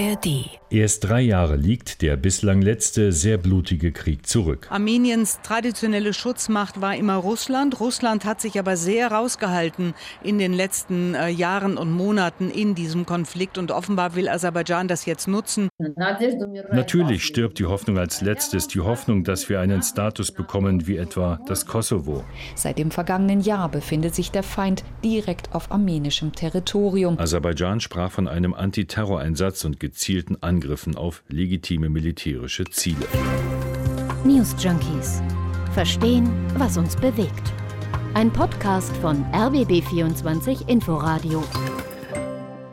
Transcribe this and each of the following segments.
ARD. Erst drei Jahre liegt der bislang letzte sehr blutige Krieg zurück. Armeniens traditionelle Schutzmacht war immer Russland. Russland hat sich aber sehr rausgehalten in den letzten äh, Jahren und Monaten in diesem Konflikt und offenbar will Aserbaidschan das jetzt nutzen. Natürlich stirbt die Hoffnung als letztes, die Hoffnung, dass wir einen Status bekommen wie etwa das Kosovo. Seit dem vergangenen Jahr befindet sich der Feind direkt auf armenischem Territorium. Aserbaidschan sprach von einem Antiterroreinsatz und gezielten Angriffen Angriffen auf legitime militärische Ziele. News Junkies. Verstehen, was uns bewegt. Ein Podcast von RBB24 Inforadio.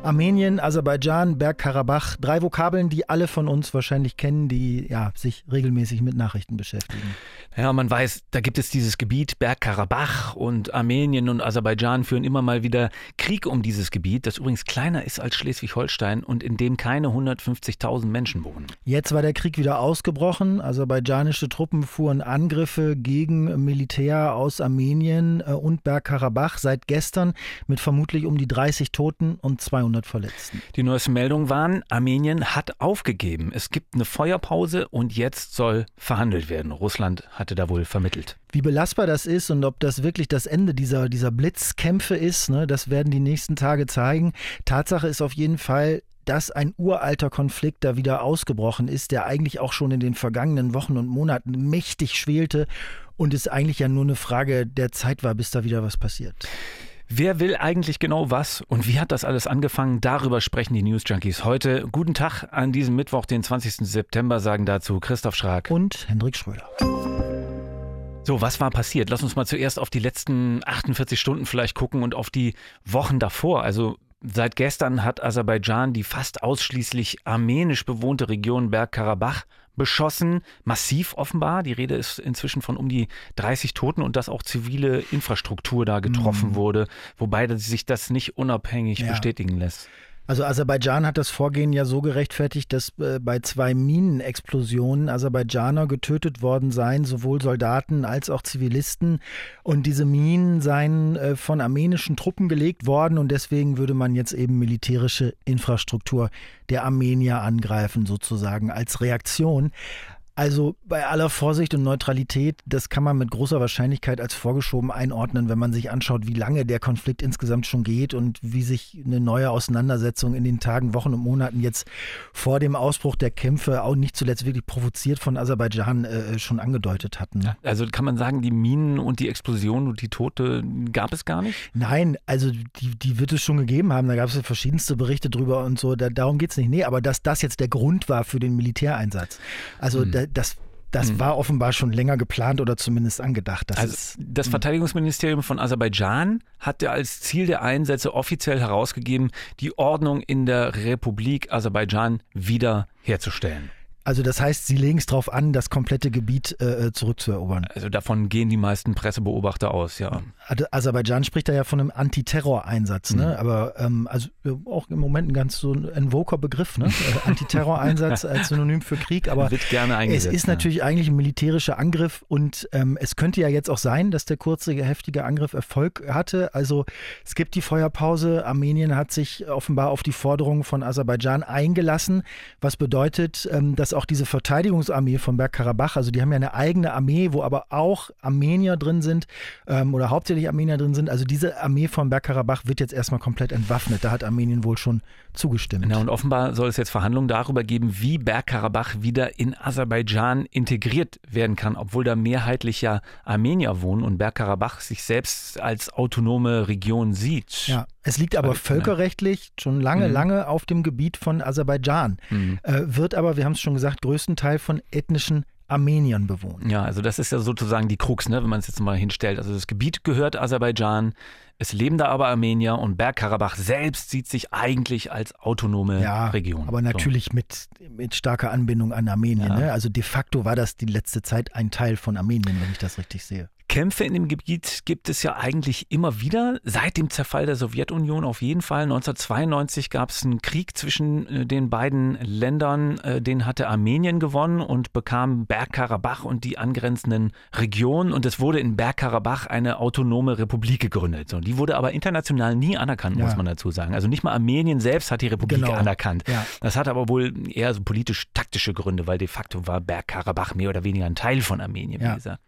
Armenien, Aserbaidschan, Bergkarabach, drei Vokabeln, die alle von uns wahrscheinlich kennen, die ja, sich regelmäßig mit Nachrichten beschäftigen. Ja, man weiß, da gibt es dieses Gebiet Bergkarabach und Armenien und Aserbaidschan führen immer mal wieder Krieg um dieses Gebiet, das übrigens kleiner ist als Schleswig-Holstein und in dem keine 150.000 Menschen wohnen. Jetzt war der Krieg wieder ausgebrochen. Aserbaidschanische Truppen fuhren Angriffe gegen Militär aus Armenien äh, und Bergkarabach seit gestern mit vermutlich um die 30 Toten und 200 Verletzten. Die neuesten Meldungen waren, Armenien hat aufgegeben. Es gibt eine Feuerpause und jetzt soll verhandelt werden. Russland hat hatte da wohl vermittelt. Wie belastbar das ist und ob das wirklich das Ende dieser, dieser Blitzkämpfe ist, ne, das werden die nächsten Tage zeigen. Tatsache ist auf jeden Fall, dass ein uralter Konflikt da wieder ausgebrochen ist, der eigentlich auch schon in den vergangenen Wochen und Monaten mächtig schwelte und es eigentlich ja nur eine Frage der Zeit war, bis da wieder was passiert. Wer will eigentlich genau was und wie hat das alles angefangen? Darüber sprechen die News Junkies heute. Guten Tag an diesem Mittwoch, den 20. September, sagen dazu Christoph Schrag und Hendrik Schröder. So, was war passiert? Lass uns mal zuerst auf die letzten 48 Stunden vielleicht gucken und auf die Wochen davor. Also seit gestern hat Aserbaidschan die fast ausschließlich armenisch bewohnte Region Bergkarabach beschossen. Massiv offenbar. Die Rede ist inzwischen von um die 30 Toten und dass auch zivile Infrastruktur da getroffen mhm. wurde, wobei sich das nicht unabhängig ja. bestätigen lässt. Also Aserbaidschan hat das Vorgehen ja so gerechtfertigt, dass äh, bei zwei Minenexplosionen Aserbaidschaner getötet worden seien, sowohl Soldaten als auch Zivilisten. Und diese Minen seien äh, von armenischen Truppen gelegt worden und deswegen würde man jetzt eben militärische Infrastruktur der Armenier angreifen, sozusagen als Reaktion. Also bei aller Vorsicht und Neutralität, das kann man mit großer Wahrscheinlichkeit als vorgeschoben einordnen, wenn man sich anschaut, wie lange der Konflikt insgesamt schon geht und wie sich eine neue Auseinandersetzung in den Tagen, Wochen und Monaten jetzt vor dem Ausbruch der Kämpfe, auch nicht zuletzt wirklich provoziert von Aserbaidschan, äh, schon angedeutet hatten. Ja, also kann man sagen, die Minen und die Explosionen und die Tote gab es gar nicht? Nein, also die, die wird es schon gegeben haben. Da gab es ja verschiedenste Berichte drüber und so. Da, darum geht es nicht. Nee, aber dass das jetzt der Grund war für den Militäreinsatz. Also hm. da, das, das mhm. war offenbar schon länger geplant oder zumindest angedacht. Das, also ist, das. Verteidigungsministerium von Aserbaidschan hatte als Ziel der Einsätze offiziell herausgegeben, die Ordnung in der Republik Aserbaidschan wiederherzustellen. Also das heißt, Sie legen es darauf an, das komplette Gebiet äh, äh, zurückzuerobern. Also davon gehen die meisten Pressebeobachter aus, ja. Aserbaidschan spricht da ja von einem Antiterror-Einsatz, ne? Mhm. Aber ähm, also auch im Moment ein ganz so ein voker Begriff, ne? Äh, Antiterror-Einsatz als Synonym für Krieg, aber Wird gerne eingesetzt, es ist natürlich eigentlich ein militärischer Angriff und ähm, es könnte ja jetzt auch sein, dass der kurze, heftige Angriff Erfolg hatte. Also es gibt die Feuerpause. Armenien hat sich offenbar auf die Forderungen von Aserbaidschan eingelassen, was bedeutet, ähm, dass auch diese Verteidigungsarmee von Bergkarabach, also die haben ja eine eigene Armee, wo aber auch Armenier drin sind ähm, oder hauptsächlich Armenier drin sind. Also diese Armee von Bergkarabach wird jetzt erstmal komplett entwaffnet. Da hat Armenien wohl schon zugestimmt. Ja, und offenbar soll es jetzt Verhandlungen darüber geben, wie Bergkarabach wieder in Aserbaidschan integriert werden kann, obwohl da mehrheitlich ja Armenier wohnen und Bergkarabach sich selbst als autonome Region sieht. Ja, es liegt aber völkerrechtlich schon lange, mhm. lange auf dem Gebiet von Aserbaidschan, mhm. äh, wird aber, wir haben es schon gesagt, größtenteils von ethnischen Armeniern bewohnt. Ja, also das ist ja sozusagen die Krux, ne, wenn man es jetzt mal hinstellt. Also das Gebiet gehört Aserbaidschan, es leben da aber Armenier und Bergkarabach selbst sieht sich eigentlich als autonome ja, Region. Aber natürlich so. mit, mit starker Anbindung an Armenien. Ja. Ne? Also de facto war das die letzte Zeit ein Teil von Armenien, wenn ich das richtig sehe. Kämpfe in dem Gebiet gibt es ja eigentlich immer wieder. Seit dem Zerfall der Sowjetunion auf jeden Fall. 1992 gab es einen Krieg zwischen äh, den beiden Ländern. Äh, den hatte Armenien gewonnen und bekam Bergkarabach und die angrenzenden Regionen. Und es wurde in Bergkarabach eine autonome Republik gegründet. So, die wurde aber international nie anerkannt, ja. muss man dazu sagen. Also nicht mal Armenien selbst hat die Republik genau. anerkannt. Ja. Das hat aber wohl eher so politisch-taktische Gründe, weil de facto war Bergkarabach mehr oder weniger ein Teil von Armenien, wie gesagt.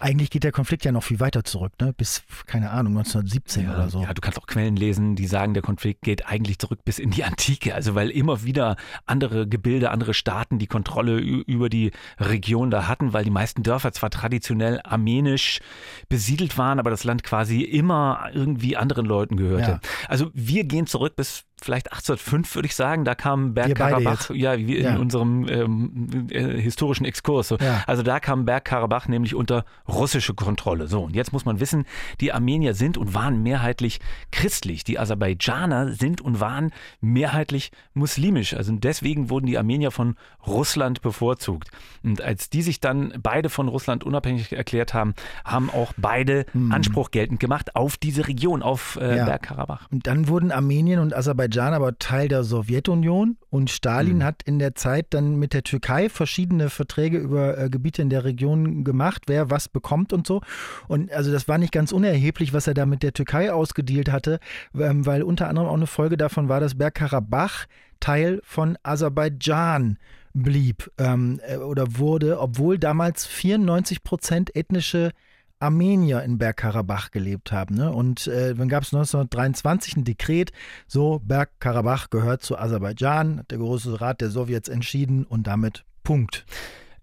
Eigentlich geht der Konflikt ja noch viel weiter zurück, ne? bis, keine Ahnung, 1917 ja, oder so. Ja, du kannst auch Quellen lesen, die sagen, der Konflikt geht eigentlich zurück bis in die Antike. Also weil immer wieder andere Gebilde, andere Staaten die Kontrolle über die Region da hatten, weil die meisten Dörfer zwar traditionell armenisch besiedelt waren, aber das Land quasi immer irgendwie anderen Leuten gehörte. Ja. Also wir gehen zurück bis vielleicht 1805, würde ich sagen. Da kam Bergkarabach, ja, wie in ja. unserem ähm, äh, historischen Exkurs. So. Ja. Also da kam Bergkarabach nämlich unter russische Kontrolle. So, und jetzt muss man wissen, die Armenier sind und waren mehrheitlich christlich. Die Aserbaidschaner sind und waren mehrheitlich muslimisch. Also deswegen wurden die Armenier von Russland bevorzugt. Und als die sich dann beide von Russland unabhängig erklärt haben, haben auch beide hm. Anspruch geltend gemacht auf diese Region, auf äh, ja. Bergkarabach. Und dann wurden Armenien und Aserbaidschan Aserbaidschan aber Teil der Sowjetunion und Stalin mhm. hat in der Zeit dann mit der Türkei verschiedene Verträge über äh, Gebiete in der Region gemacht, wer was bekommt und so. Und also das war nicht ganz unerheblich, was er da mit der Türkei ausgedealt hatte, ähm, weil unter anderem auch eine Folge davon war, dass Bergkarabach Teil von Aserbaidschan blieb ähm, äh, oder wurde, obwohl damals 94 Prozent ethnische Armenier in Bergkarabach gelebt haben. Ne? Und äh, dann gab es 1923 ein Dekret, so Bergkarabach gehört zu Aserbaidschan, hat der Große Rat der Sowjets entschieden und damit Punkt.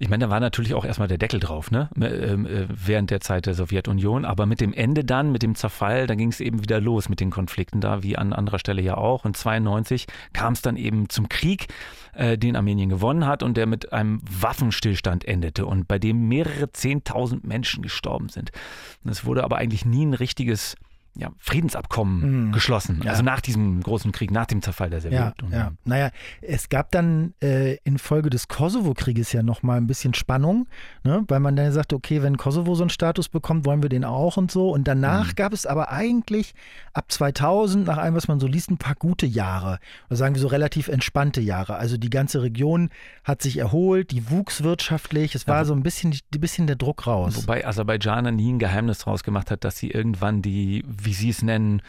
Ich meine, da war natürlich auch erstmal der Deckel drauf, ne? Ähm, äh, während der Zeit der Sowjetunion. Aber mit dem Ende dann, mit dem Zerfall, da ging es eben wieder los mit den Konflikten da, wie an anderer Stelle ja auch. Und 92 kam es dann eben zum Krieg, äh, den Armenien gewonnen hat und der mit einem Waffenstillstand endete und bei dem mehrere Zehntausend Menschen gestorben sind. Es wurde aber eigentlich nie ein richtiges ja, Friedensabkommen mhm. geschlossen. Ja. Also nach diesem großen Krieg, nach dem Zerfall der Sowjetunion. Ja, ja. Naja, es gab dann äh, infolge des Kosovo-Krieges ja nochmal ein bisschen Spannung, ne? weil man dann sagte, okay, wenn Kosovo so einen Status bekommt, wollen wir den auch und so. Und danach mhm. gab es aber eigentlich ab 2000, nach allem, was man so liest, ein paar gute Jahre. Oder sagen wir so relativ entspannte Jahre. Also die ganze Region hat sich erholt, die wuchs wirtschaftlich. Es war ja, so ein bisschen, ein bisschen der Druck raus. Wobei Aserbaidschan nie ein Geheimnis draus gemacht hat, dass sie irgendwann die wie Sie es nennen,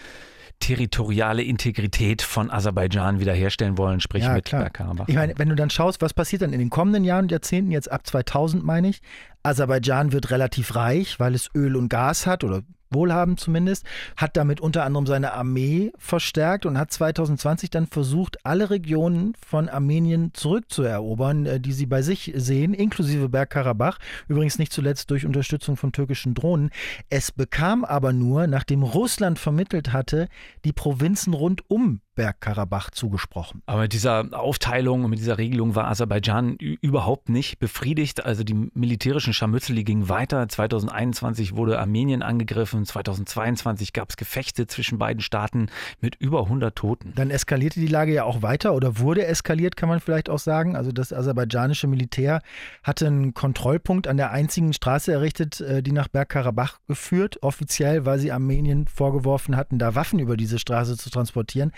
territoriale Integrität von Aserbaidschan wiederherstellen wollen, sprich ja, mit Bergkarabach. Ich meine, wenn du dann schaust, was passiert dann in den kommenden Jahren und Jahrzehnten, jetzt ab 2000 meine ich, Aserbaidschan wird relativ reich, weil es Öl und Gas hat oder wohlhabend zumindest, hat damit unter anderem seine Armee verstärkt und hat 2020 dann versucht, alle Regionen von Armenien zurückzuerobern, äh, die sie bei sich sehen, inklusive Bergkarabach, übrigens nicht zuletzt durch Unterstützung von türkischen Drohnen. Es bekam aber nur, nachdem Russland vermittelt hatte, die Provinzen rund um Bergkarabach zugesprochen. Aber mit dieser Aufteilung und mit dieser Regelung war Aserbaidschan überhaupt nicht befriedigt. Also die militärischen Scharmützel gingen weiter. 2021 wurde Armenien angegriffen. 2022 gab es Gefechte zwischen beiden Staaten mit über 100 Toten. Dann eskalierte die Lage ja auch weiter oder wurde eskaliert, kann man vielleicht auch sagen. Also das aserbaidschanische Militär hatte einen Kontrollpunkt an der einzigen Straße errichtet, äh, die nach Bergkarabach geführt. Offiziell, weil sie Armenien vorgeworfen hatten, da Waffen über diese Straße zu transportieren.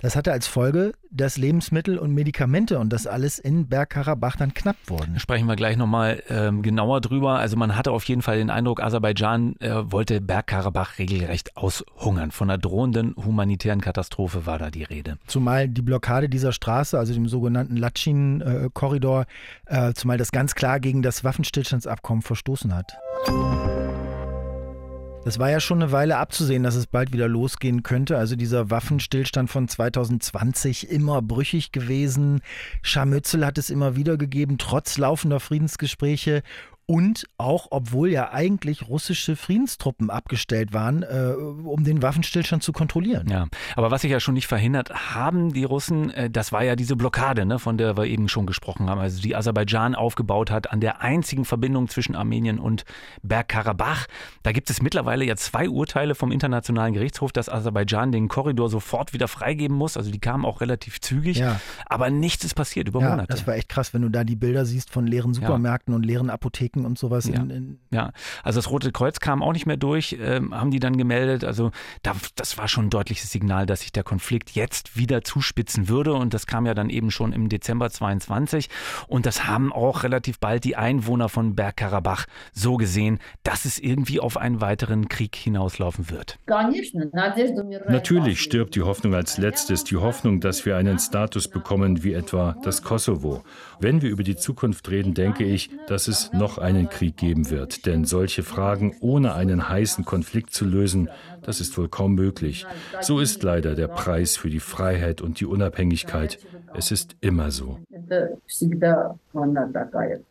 Das hatte als Folge, dass Lebensmittel und Medikamente und das alles in Bergkarabach dann knapp wurden. Sprechen wir gleich nochmal ähm, genauer drüber. Also man hatte auf jeden Fall den Eindruck, Aserbaidschan äh, wollte Bergkarabach regelrecht aushungern. Von einer drohenden humanitären Katastrophe war da die Rede. Zumal die Blockade dieser Straße, also dem sogenannten Latschin-Korridor, äh, zumal das ganz klar gegen das Waffenstillstandsabkommen verstoßen hat. Das war ja schon eine Weile abzusehen, dass es bald wieder losgehen könnte. Also dieser Waffenstillstand von 2020 immer brüchig gewesen. Scharmützel hat es immer wieder gegeben, trotz laufender Friedensgespräche. Und auch, obwohl ja eigentlich russische Friedenstruppen abgestellt waren, äh, um den Waffenstillstand zu kontrollieren. Ja, aber was sich ja schon nicht verhindert haben, die Russen, äh, das war ja diese Blockade, ne, von der wir eben schon gesprochen haben, also die Aserbaidschan aufgebaut hat an der einzigen Verbindung zwischen Armenien und Bergkarabach. Da gibt es mittlerweile ja zwei Urteile vom Internationalen Gerichtshof, dass Aserbaidschan den Korridor sofort wieder freigeben muss. Also die kamen auch relativ zügig, ja. aber nichts ist passiert über ja, Monate. Das war echt krass, wenn du da die Bilder siehst von leeren Supermärkten ja. und leeren Apotheken Masken und sowas. Ja, in, in ja. also das Rote Kreuz kam auch nicht mehr durch, ähm, haben die dann gemeldet. Also da, das war schon ein deutliches Signal, dass sich der Konflikt jetzt wieder zuspitzen würde. Und das kam ja dann eben schon im Dezember 22. Und das haben auch relativ bald die Einwohner von Bergkarabach so gesehen, dass es irgendwie auf einen weiteren Krieg hinauslaufen wird. Natürlich stirbt die Hoffnung als letztes, die Hoffnung, dass wir einen Status bekommen wie etwa das Kosovo. Wenn wir über die Zukunft reden, denke ich, dass es noch einen Krieg geben wird. Denn solche Fragen ohne einen heißen Konflikt zu lösen, das ist wohl kaum möglich. So ist leider der Preis für die Freiheit und die Unabhängigkeit. Es ist immer so.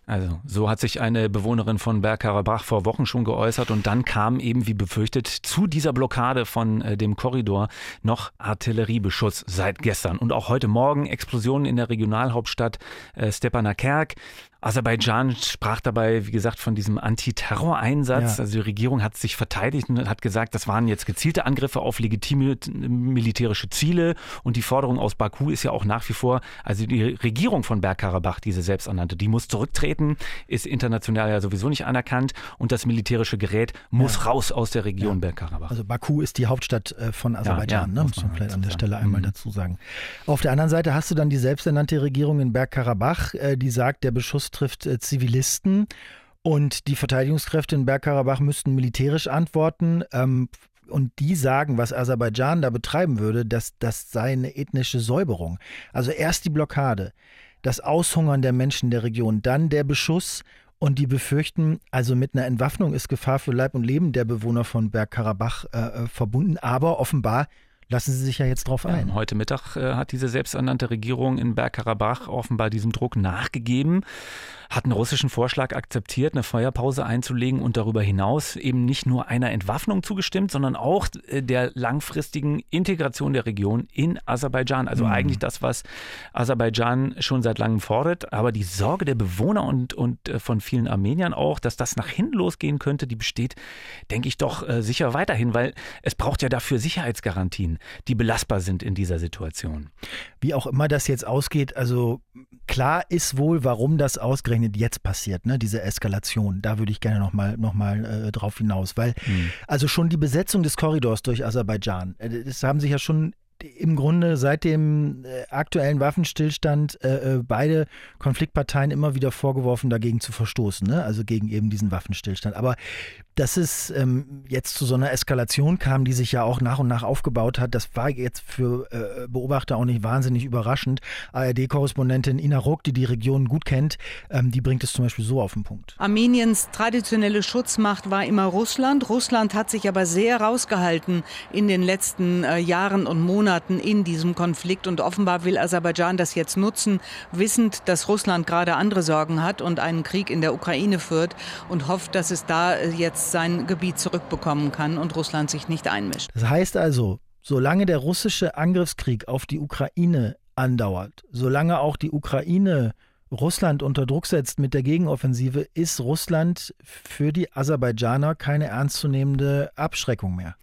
Also, so hat sich eine Bewohnerin von Bergkarabach vor Wochen schon geäußert und dann kam eben, wie befürchtet, zu dieser Blockade von äh, dem Korridor noch Artilleriebeschuss seit gestern. Und auch heute Morgen Explosionen in der Regionalhauptstadt äh, Stepanakert. Aserbaidschan sprach dabei, wie gesagt, von diesem Antiterror-Einsatz. Ja. Also die Regierung hat sich verteidigt und hat gesagt, das waren jetzt gezielte Angriffe auf legitime militärische Ziele. Und die Forderung aus Baku ist ja auch nach wie vor, also die Regierung von Bergkarabach, diese selbsternannte, die muss zurücktreten, ist international ja sowieso nicht anerkannt und das militärische Gerät muss ja. raus aus der Region ja. Bergkarabach. Also Baku ist die Hauptstadt äh, von Aserbaidschan, ne? muss man vielleicht an der Stelle einmal mhm. dazu sagen. Auf der anderen Seite hast du dann die selbsternannte Regierung in Bergkarabach, äh, die sagt, der Beschuss trifft äh, Zivilisten und die Verteidigungskräfte in Bergkarabach müssten militärisch antworten. Ähm, und die sagen, was Aserbaidschan da betreiben würde, dass das sei eine ethnische Säuberung. Also erst die Blockade, das Aushungern der Menschen der Region, dann der Beschuss. Und die befürchten, also mit einer Entwaffnung ist Gefahr für Leib und Leben der Bewohner von Bergkarabach äh, äh verbunden, aber offenbar lassen Sie sich ja jetzt drauf ein. Ja, heute Mittag äh, hat diese selbsternannte Regierung in Bergkarabach offenbar diesem Druck nachgegeben hat einen russischen Vorschlag akzeptiert, eine Feuerpause einzulegen und darüber hinaus eben nicht nur einer Entwaffnung zugestimmt, sondern auch äh, der langfristigen Integration der Region in Aserbaidschan. Also mhm. eigentlich das, was Aserbaidschan schon seit langem fordert. Aber die Sorge der Bewohner und, und äh, von vielen Armeniern auch, dass das nach hinten losgehen könnte, die besteht, denke ich doch äh, sicher weiterhin, weil es braucht ja dafür Sicherheitsgarantien, die belastbar sind in dieser Situation. Wie auch immer das jetzt ausgeht, also klar ist wohl, warum das ausgerechnet jetzt passiert, ne? diese Eskalation. Da würde ich gerne nochmal noch mal, äh, drauf hinaus, weil mhm. also schon die Besetzung des Korridors durch Aserbaidschan, äh, das haben sich ja schon im Grunde seit dem äh, aktuellen Waffenstillstand äh, äh, beide Konfliktparteien immer wieder vorgeworfen, dagegen zu verstoßen, ne? also gegen eben diesen Waffenstillstand. Aber dass es ähm, jetzt zu so einer Eskalation kam, die sich ja auch nach und nach aufgebaut hat, das war jetzt für äh, Beobachter auch nicht wahnsinnig überraschend. ARD-Korrespondentin Ina Ruck, die die Region gut kennt, ähm, die bringt es zum Beispiel so auf den Punkt. Armeniens traditionelle Schutzmacht war immer Russland. Russland hat sich aber sehr rausgehalten in den letzten äh, Jahren und Monaten in diesem Konflikt und offenbar will Aserbaidschan das jetzt nutzen, wissend, dass Russland gerade andere Sorgen hat und einen Krieg in der Ukraine führt und hofft, dass es da äh, jetzt sein Gebiet zurückbekommen kann und Russland sich nicht einmischt. Das heißt also, solange der russische Angriffskrieg auf die Ukraine andauert, solange auch die Ukraine Russland unter Druck setzt mit der Gegenoffensive, ist Russland für die Aserbaidschaner keine ernstzunehmende Abschreckung mehr.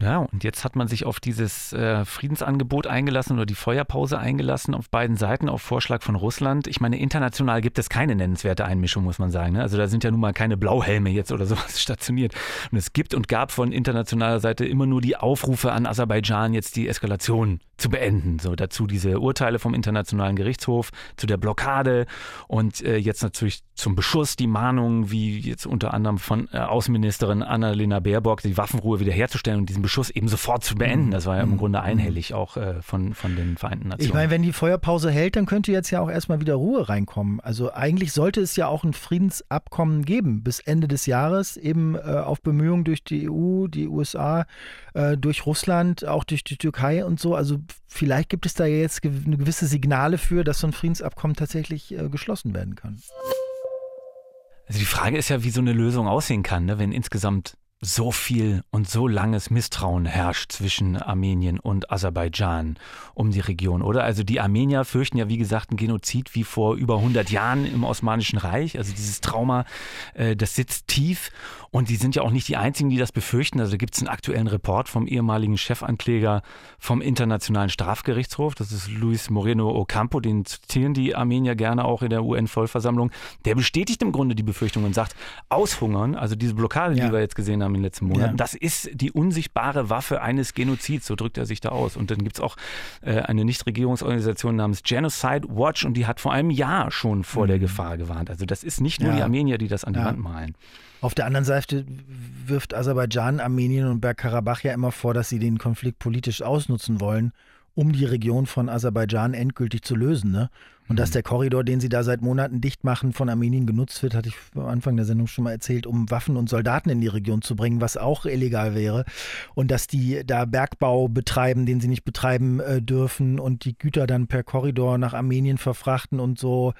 Ja, und jetzt hat man sich auf dieses äh, Friedensangebot eingelassen oder die Feuerpause eingelassen auf beiden Seiten auf Vorschlag von Russland. Ich meine, international gibt es keine nennenswerte Einmischung, muss man sagen. Ne? Also da sind ja nun mal keine Blauhelme jetzt oder sowas stationiert. Und es gibt und gab von internationaler Seite immer nur die Aufrufe an Aserbaidschan, jetzt die Eskalation zu beenden. So dazu diese Urteile vom Internationalen Gerichtshof zu der Blockade und äh, jetzt natürlich zum Beschuss die Mahnung, wie jetzt unter anderem von äh, Außenministerin Annalena Baerbock, die Waffenruhe wiederherzustellen und diesen Beschuss eben sofort zu beenden. Das war ja im mhm. Grunde einhellig auch äh, von, von den Vereinten Nationen. Ich meine, wenn die Feuerpause hält, dann könnte jetzt ja auch erstmal wieder Ruhe reinkommen. Also eigentlich sollte es ja auch ein Friedensabkommen geben bis Ende des Jahres, eben äh, auf Bemühungen durch die EU, die USA, äh, durch Russland, auch durch die Türkei und so. Also vielleicht gibt es da jetzt gewisse Signale für, dass so ein Friedensabkommen tatsächlich äh, geschlossen werden kann. Also die Frage ist ja, wie so eine Lösung aussehen kann, ne? wenn insgesamt so viel und so langes Misstrauen herrscht zwischen Armenien und Aserbaidschan um die Region, oder? Also die Armenier fürchten ja, wie gesagt, ein Genozid wie vor über 100 Jahren im Osmanischen Reich. Also dieses Trauma, äh, das sitzt tief. Und die sind ja auch nicht die Einzigen, die das befürchten. Also da gibt es einen aktuellen Report vom ehemaligen Chefankläger vom Internationalen Strafgerichtshof. Das ist Luis Moreno Ocampo, den zitieren die Armenier gerne auch in der UN-Vollversammlung. Der bestätigt im Grunde die Befürchtung und sagt, Aushungern, also diese Blockade, ja. die wir jetzt gesehen haben in den letzten Monaten, ja. das ist die unsichtbare Waffe eines Genozids, so drückt er sich da aus. Und dann gibt es auch äh, eine Nichtregierungsorganisation namens Genocide Watch und die hat vor einem Jahr schon vor mhm. der Gefahr gewarnt. Also das ist nicht nur ja. die Armenier, die das an die Wand malen. Auf der anderen Seite wirft Aserbaidschan, Armenien und Bergkarabach ja immer vor, dass sie den Konflikt politisch ausnutzen wollen, um die Region von Aserbaidschan endgültig zu lösen. Ne? Und mhm. dass der Korridor, den sie da seit Monaten dicht machen, von Armenien genutzt wird, hatte ich am Anfang der Sendung schon mal erzählt, um Waffen und Soldaten in die Region zu bringen, was auch illegal wäre. Und dass die da Bergbau betreiben, den sie nicht betreiben äh, dürfen und die Güter dann per Korridor nach Armenien verfrachten und so.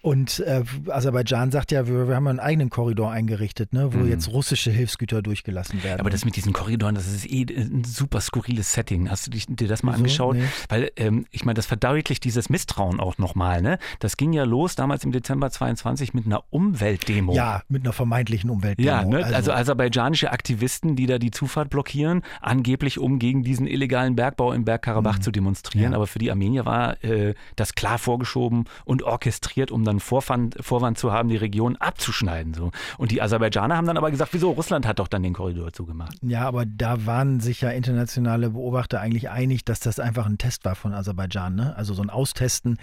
Und äh, Aserbaidschan sagt ja, wir, wir, haben einen eigenen Korridor eingerichtet, ne, wo mhm. jetzt russische Hilfsgüter durchgelassen werden. Aber das mit diesen Korridoren, das ist eh ein super skurriles Setting. Hast du dich, dir das mal Wieso? angeschaut? Nee. Weil ähm, ich meine, das verdeutlicht dieses Misstrauen auch nochmal. Ne? Das ging ja los damals im Dezember 22 mit einer Umweltdemo. Ja, mit einer vermeintlichen Umweltdemo. Ja, ne? also, also aserbaidschanische Aktivisten, die da die Zufahrt blockieren, angeblich um gegen diesen illegalen Bergbau im Bergkarabach mhm. zu demonstrieren. Ja. Aber für die Armenier war äh, das klar vorgeschoben und orchestriert, um dann Vorwand, Vorwand zu haben, die Region abzuschneiden. So. Und die Aserbaidschaner haben dann aber gesagt, wieso, Russland hat doch dann den Korridor zugemacht. Ja, aber da waren sich ja internationale Beobachter eigentlich einig, dass das einfach ein Test war von Aserbaidschan. Ne? Also so ein Austesten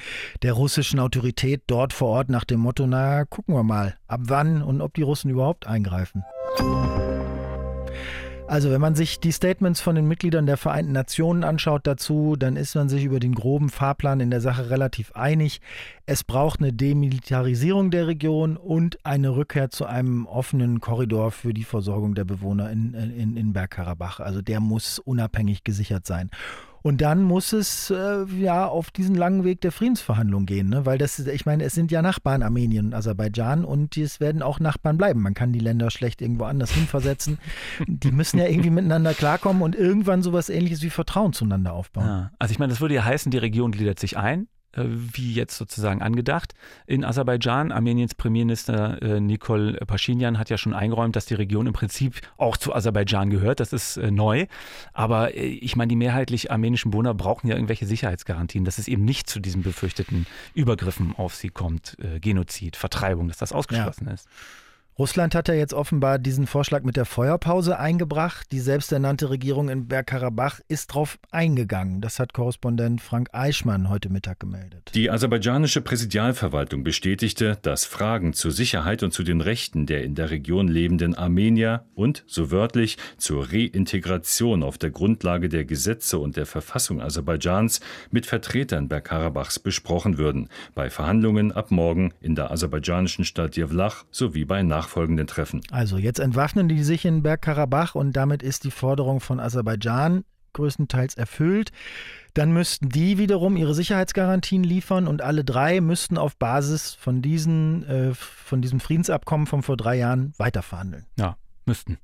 der russischen Autorität dort vor Ort nach dem Motto, na, gucken wir mal, ab wann und ob die Russen überhaupt eingreifen. Also wenn man sich die Statements von den Mitgliedern der Vereinten Nationen anschaut dazu, dann ist man sich über den groben Fahrplan in der Sache relativ einig. Es braucht eine Demilitarisierung der Region und eine Rückkehr zu einem offenen Korridor für die Versorgung der Bewohner in, in, in Bergkarabach. Also der muss unabhängig gesichert sein. Und dann muss es äh, ja auf diesen langen Weg der Friedensverhandlung gehen, ne? weil das, ich meine, es sind ja Nachbarn Armenien und Aserbaidschan und es werden auch Nachbarn bleiben. Man kann die Länder schlecht irgendwo anders hinversetzen. die müssen ja irgendwie miteinander klarkommen und irgendwann sowas ähnliches wie Vertrauen zueinander aufbauen. Ja. Also ich meine, das würde ja heißen, die Region gliedert sich ein wie jetzt sozusagen angedacht. In Aserbaidschan, Armeniens Premierminister äh, Nikol Pashinyan hat ja schon eingeräumt, dass die Region im Prinzip auch zu Aserbaidschan gehört. Das ist äh, neu. Aber ich meine, die mehrheitlich armenischen Bewohner brauchen ja irgendwelche Sicherheitsgarantien, dass es eben nicht zu diesen befürchteten Übergriffen auf sie kommt, Genozid, Vertreibung, dass das ausgeschlossen ja. ist. Russland hat ja jetzt offenbar diesen Vorschlag mit der Feuerpause eingebracht. Die selbsternannte Regierung in Bergkarabach ist darauf eingegangen. Das hat Korrespondent Frank Eichmann heute Mittag gemeldet. Die aserbaidschanische Präsidialverwaltung bestätigte, dass Fragen zur Sicherheit und zu den Rechten der in der Region lebenden Armenier und, so wörtlich, zur Reintegration auf der Grundlage der Gesetze und der Verfassung Aserbaidschans mit Vertretern Bergkarabachs besprochen würden. Bei Verhandlungen ab morgen in der aserbaidschanischen Stadt Jevlach sowie bei Nach nachfolgenden Treffen. Also jetzt entwaffnen die sich in Bergkarabach und damit ist die Forderung von Aserbaidschan größtenteils erfüllt. Dann müssten die wiederum ihre Sicherheitsgarantien liefern und alle drei müssten auf Basis von, diesen, äh, von diesem Friedensabkommen von vor drei Jahren weiterverhandeln. Ja, müssten.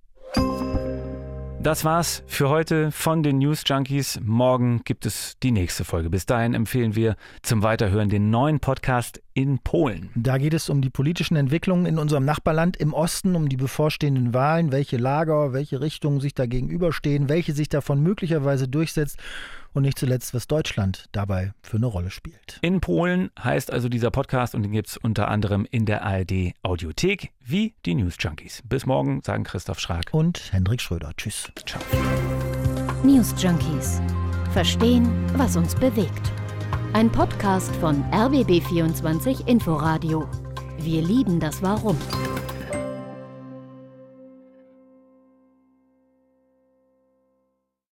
Das war's für heute von den News Junkies. Morgen gibt es die nächste Folge. Bis dahin empfehlen wir zum Weiterhören den neuen Podcast in Polen. Da geht es um die politischen Entwicklungen in unserem Nachbarland im Osten, um die bevorstehenden Wahlen, welche Lager, welche Richtungen sich da gegenüberstehen, welche sich davon möglicherweise durchsetzt und nicht zuletzt, was Deutschland dabei für eine Rolle spielt. In Polen heißt also dieser Podcast und den gibt es unter anderem in der ARD Audiothek wie die News Junkies. Bis morgen, sagen Christoph Schrag und Hendrik Schröder. Tschüss. Ciao. News Junkies. Verstehen, was uns bewegt. Ein Podcast von RBB24 Inforadio. Wir lieben das Warum.